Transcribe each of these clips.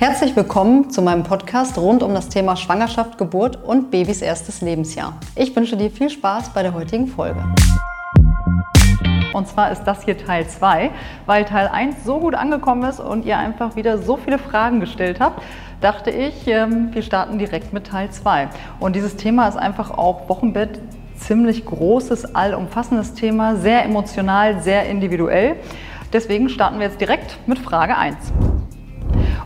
Herzlich willkommen zu meinem Podcast rund um das Thema Schwangerschaft, Geburt und Babys erstes Lebensjahr. Ich wünsche dir viel Spaß bei der heutigen Folge. Und zwar ist das hier Teil 2, weil Teil 1 so gut angekommen ist und ihr einfach wieder so viele Fragen gestellt habt, dachte ich, ähm, wir starten direkt mit Teil 2. Und dieses Thema ist einfach auch Wochenbett ziemlich großes, allumfassendes Thema, sehr emotional, sehr individuell. Deswegen starten wir jetzt direkt mit Frage 1.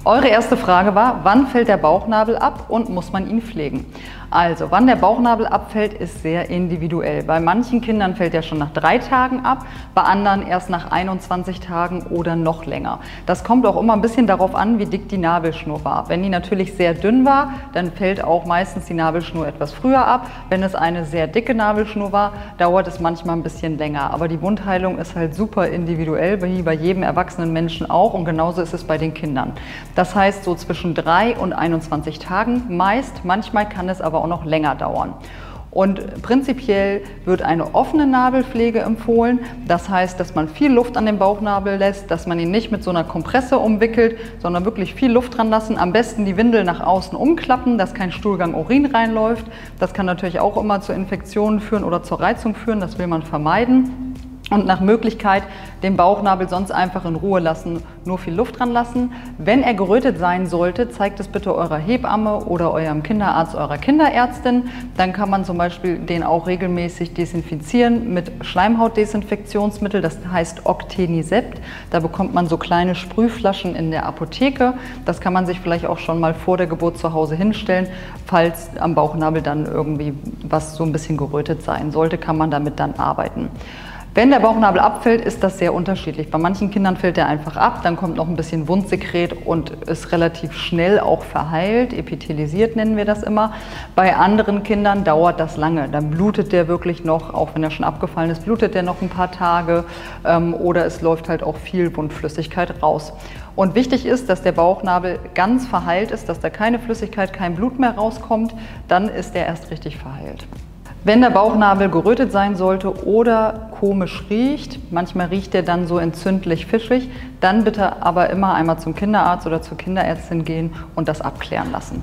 Eure erste Frage war, wann fällt der Bauchnabel ab und muss man ihn pflegen? Also, wann der Bauchnabel abfällt, ist sehr individuell. Bei manchen Kindern fällt er schon nach drei Tagen ab, bei anderen erst nach 21 Tagen oder noch länger. Das kommt auch immer ein bisschen darauf an, wie dick die Nabelschnur war. Wenn die natürlich sehr dünn war, dann fällt auch meistens die Nabelschnur etwas früher ab. Wenn es eine sehr dicke Nabelschnur war, dauert es manchmal ein bisschen länger. Aber die Wundheilung ist halt super individuell, wie bei jedem erwachsenen Menschen auch und genauso ist es bei den Kindern. Das heißt so zwischen drei und 21 Tagen meist, manchmal kann es aber auch noch länger dauern. Und prinzipiell wird eine offene Nabelpflege empfohlen. Das heißt, dass man viel Luft an den Bauchnabel lässt, dass man ihn nicht mit so einer Kompresse umwickelt, sondern wirklich viel Luft dran lassen. Am besten die Windel nach außen umklappen, dass kein Stuhlgang Urin reinläuft. Das kann natürlich auch immer zu Infektionen führen oder zur Reizung führen. Das will man vermeiden und nach Möglichkeit den Bauchnabel sonst einfach in Ruhe lassen, nur viel Luft dran lassen. Wenn er gerötet sein sollte, zeigt es bitte eurer Hebamme oder eurem Kinderarzt, eurer Kinderärztin. Dann kann man zum Beispiel den auch regelmäßig desinfizieren mit Schleimhautdesinfektionsmittel, das heißt Octenisept. Da bekommt man so kleine Sprühflaschen in der Apotheke. Das kann man sich vielleicht auch schon mal vor der Geburt zu Hause hinstellen. Falls am Bauchnabel dann irgendwie was so ein bisschen gerötet sein sollte, kann man damit dann arbeiten. Wenn der Bauchnabel abfällt, ist das sehr unterschiedlich. Bei manchen Kindern fällt er einfach ab, dann kommt noch ein bisschen Wundsekret und ist relativ schnell auch verheilt, epithelisiert nennen wir das immer. Bei anderen Kindern dauert das lange, dann blutet der wirklich noch, auch wenn er schon abgefallen ist, blutet der noch ein paar Tage ähm, oder es läuft halt auch viel Wundflüssigkeit raus. Und wichtig ist, dass der Bauchnabel ganz verheilt ist, dass da keine Flüssigkeit, kein Blut mehr rauskommt, dann ist er erst richtig verheilt. Wenn der Bauchnabel gerötet sein sollte oder komisch riecht, manchmal riecht er dann so entzündlich fischig, dann bitte aber immer einmal zum Kinderarzt oder zur Kinderärztin gehen und das abklären lassen.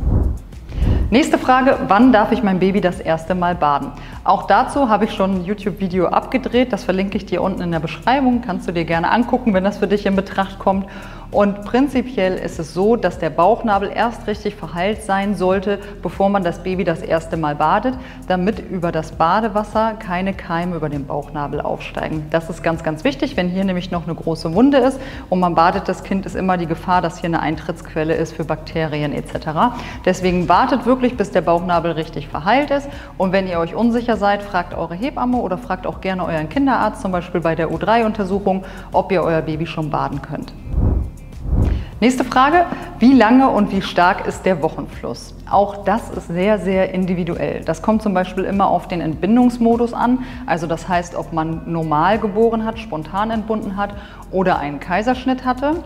Nächste Frage, wann darf ich mein Baby das erste Mal baden? Auch dazu habe ich schon ein YouTube-Video abgedreht, das verlinke ich dir unten in der Beschreibung, kannst du dir gerne angucken, wenn das für dich in Betracht kommt. Und prinzipiell ist es so, dass der Bauchnabel erst richtig verheilt sein sollte, bevor man das Baby das erste Mal badet, damit über das Badewasser keine Keime über den Bauchnabel aufsteigen. Das ist ganz, ganz wichtig, wenn hier nämlich noch eine große Wunde ist und man badet das Kind, ist immer die Gefahr, dass hier eine Eintrittsquelle ist für Bakterien etc. Deswegen wartet wirklich, bis der Bauchnabel richtig verheilt ist. Und wenn ihr euch unsicher seid, fragt eure Hebamme oder fragt auch gerne euren Kinderarzt, zum Beispiel bei der U3-Untersuchung, ob ihr euer Baby schon baden könnt. Nächste Frage, wie lange und wie stark ist der Wochenfluss? Auch das ist sehr, sehr individuell. Das kommt zum Beispiel immer auf den Entbindungsmodus an. Also das heißt, ob man normal geboren hat, spontan entbunden hat oder einen Kaiserschnitt hatte.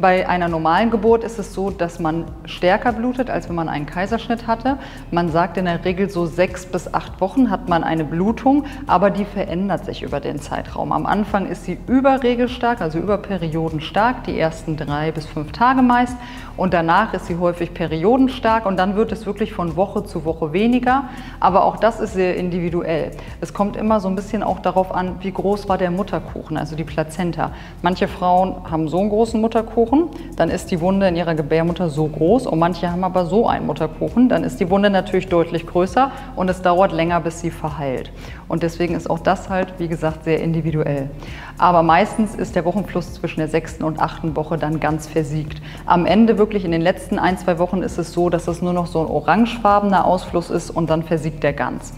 Bei einer normalen Geburt ist es so, dass man stärker blutet, als wenn man einen Kaiserschnitt hatte. Man sagt in der Regel so sechs bis acht Wochen hat man eine Blutung, aber die verändert sich über den Zeitraum. Am Anfang ist sie überregelstark, also über Perioden stark, die ersten drei bis fünf Tage meist. Und danach ist sie häufig periodenstark und dann wird es wirklich von Woche zu Woche weniger. Aber auch das ist sehr individuell. Es kommt immer so ein bisschen auch darauf an, wie groß war der Mutterkuchen, also die Plazenta. Manche Frauen haben so einen großen Mutterkuchen, dann ist die Wunde in ihrer Gebärmutter so groß und manche haben aber so einen Mutterkuchen, dann ist die Wunde natürlich deutlich größer und es dauert länger, bis sie verheilt. Und deswegen ist auch das halt, wie gesagt, sehr individuell. Aber meistens ist der Wochenfluss zwischen der sechsten und achten Woche dann ganz versiegt. Am Ende wirklich in den letzten ein, zwei Wochen ist es so, dass es nur noch so ein orangefarbener Ausfluss ist und dann versiegt der ganz.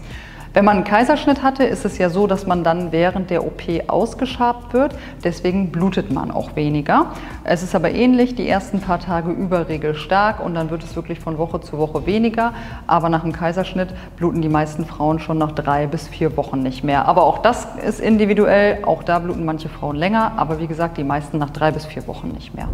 Wenn man einen Kaiserschnitt hatte, ist es ja so, dass man dann während der OP ausgeschabt wird. Deswegen blutet man auch weniger. Es ist aber ähnlich, die ersten paar Tage überregelstark und dann wird es wirklich von Woche zu Woche weniger. Aber nach dem Kaiserschnitt bluten die meisten Frauen schon nach drei bis vier Wochen nicht mehr. Aber auch das ist individuell. Auch da bluten manche Frauen länger. Aber wie gesagt, die meisten nach drei bis vier Wochen nicht mehr.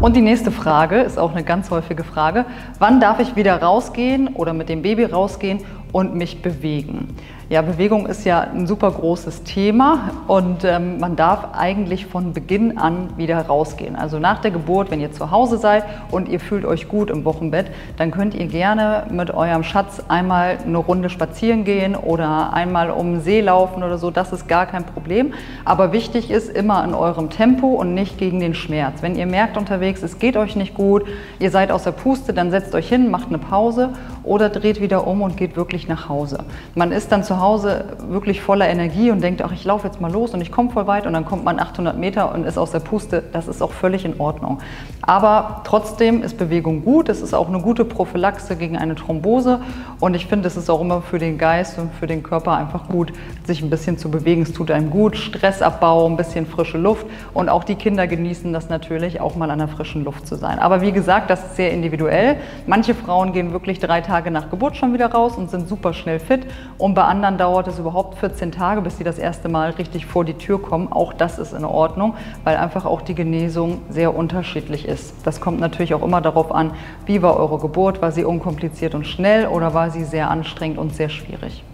Und die nächste Frage ist auch eine ganz häufige Frage. Wann darf ich wieder rausgehen oder mit dem Baby rausgehen und mich bewegen? Ja, Bewegung ist ja ein super großes Thema und ähm, man darf eigentlich von Beginn an wieder rausgehen. Also nach der Geburt, wenn ihr zu Hause seid und ihr fühlt euch gut im Wochenbett, dann könnt ihr gerne mit eurem Schatz einmal eine Runde spazieren gehen oder einmal um den See laufen oder so. Das ist gar kein Problem. Aber wichtig ist immer in eurem Tempo und nicht gegen den Schmerz. Wenn ihr merkt unterwegs, es geht euch nicht gut, ihr seid aus der Puste, dann setzt euch hin, macht eine Pause oder dreht wieder um und geht wirklich nach Hause. Man ist dann zu Hause wirklich voller Energie und denkt, ach, ich laufe jetzt mal los und ich komme voll weit und dann kommt man 800 Meter und ist aus der Puste. Das ist auch völlig in Ordnung. Aber trotzdem ist Bewegung gut. Es ist auch eine gute Prophylaxe gegen eine Thrombose und ich finde, es ist auch immer für den Geist und für den Körper einfach gut, sich ein bisschen zu bewegen. Es tut einem gut. Stressabbau, ein bisschen frische Luft und auch die Kinder genießen das natürlich, auch mal an der frischen Luft zu sein. Aber wie gesagt, das ist sehr individuell. Manche Frauen gehen wirklich drei Tage nach Geburt schon wieder raus und sind super schnell fit und bei anderen dauert es überhaupt 14 Tage, bis sie das erste Mal richtig vor die Tür kommen. Auch das ist in Ordnung, weil einfach auch die Genesung sehr unterschiedlich ist. Das kommt natürlich auch immer darauf an, wie war eure Geburt? War sie unkompliziert und schnell oder war sie sehr anstrengend und sehr schwierig?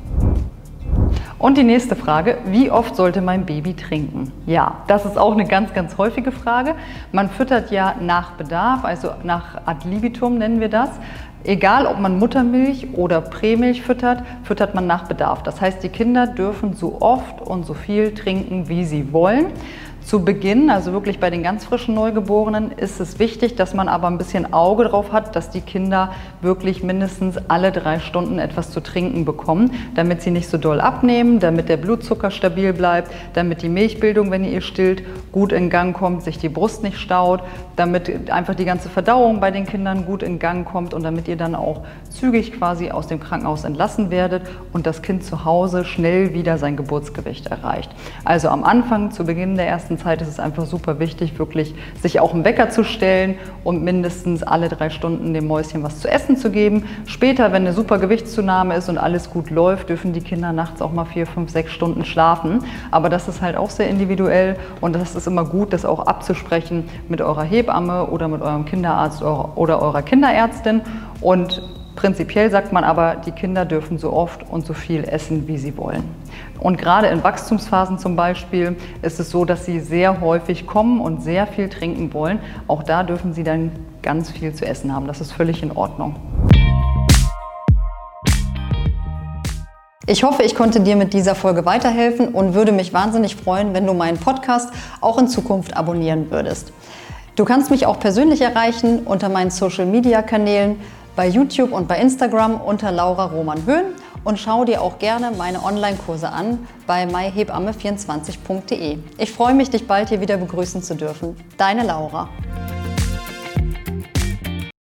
Und die nächste Frage, wie oft sollte mein Baby trinken? Ja, das ist auch eine ganz, ganz häufige Frage. Man füttert ja nach Bedarf, also nach ad libitum nennen wir das. Egal, ob man Muttermilch oder Prämilch füttert, füttert man nach Bedarf. Das heißt, die Kinder dürfen so oft und so viel trinken, wie sie wollen. Zu Beginn, also wirklich bei den ganz frischen Neugeborenen, ist es wichtig, dass man aber ein bisschen Auge drauf hat, dass die Kinder wirklich mindestens alle drei Stunden etwas zu trinken bekommen, damit sie nicht so doll abnehmen, damit der Blutzucker stabil bleibt, damit die Milchbildung, wenn ihr stillt, gut in Gang kommt, sich die Brust nicht staut, damit einfach die ganze Verdauung bei den Kindern gut in Gang kommt und damit ihr dann auch zügig quasi aus dem Krankenhaus entlassen werdet und das Kind zu Hause schnell wieder sein Geburtsgewicht erreicht. Also am Anfang, zu Beginn der ersten Zeit ist es einfach super wichtig, wirklich sich auch einen Wecker zu stellen und mindestens alle drei Stunden dem Mäuschen was zu essen zu geben. Später, wenn eine super Gewichtszunahme ist und alles gut läuft, dürfen die Kinder nachts auch mal vier, fünf, sechs Stunden schlafen. Aber das ist halt auch sehr individuell und das ist immer gut, das auch abzusprechen mit eurer Hebamme oder mit eurem Kinderarzt oder eurer Kinderärztin. Und Prinzipiell sagt man aber, die Kinder dürfen so oft und so viel essen, wie sie wollen. Und gerade in Wachstumsphasen zum Beispiel ist es so, dass sie sehr häufig kommen und sehr viel trinken wollen. Auch da dürfen sie dann ganz viel zu essen haben. Das ist völlig in Ordnung. Ich hoffe, ich konnte dir mit dieser Folge weiterhelfen und würde mich wahnsinnig freuen, wenn du meinen Podcast auch in Zukunft abonnieren würdest. Du kannst mich auch persönlich erreichen unter meinen Social-Media-Kanälen bei YouTube und bei Instagram unter Laura Roman Höhn und schau dir auch gerne meine Online-Kurse an bei myhebamme24.de. Ich freue mich, dich bald hier wieder begrüßen zu dürfen. Deine Laura.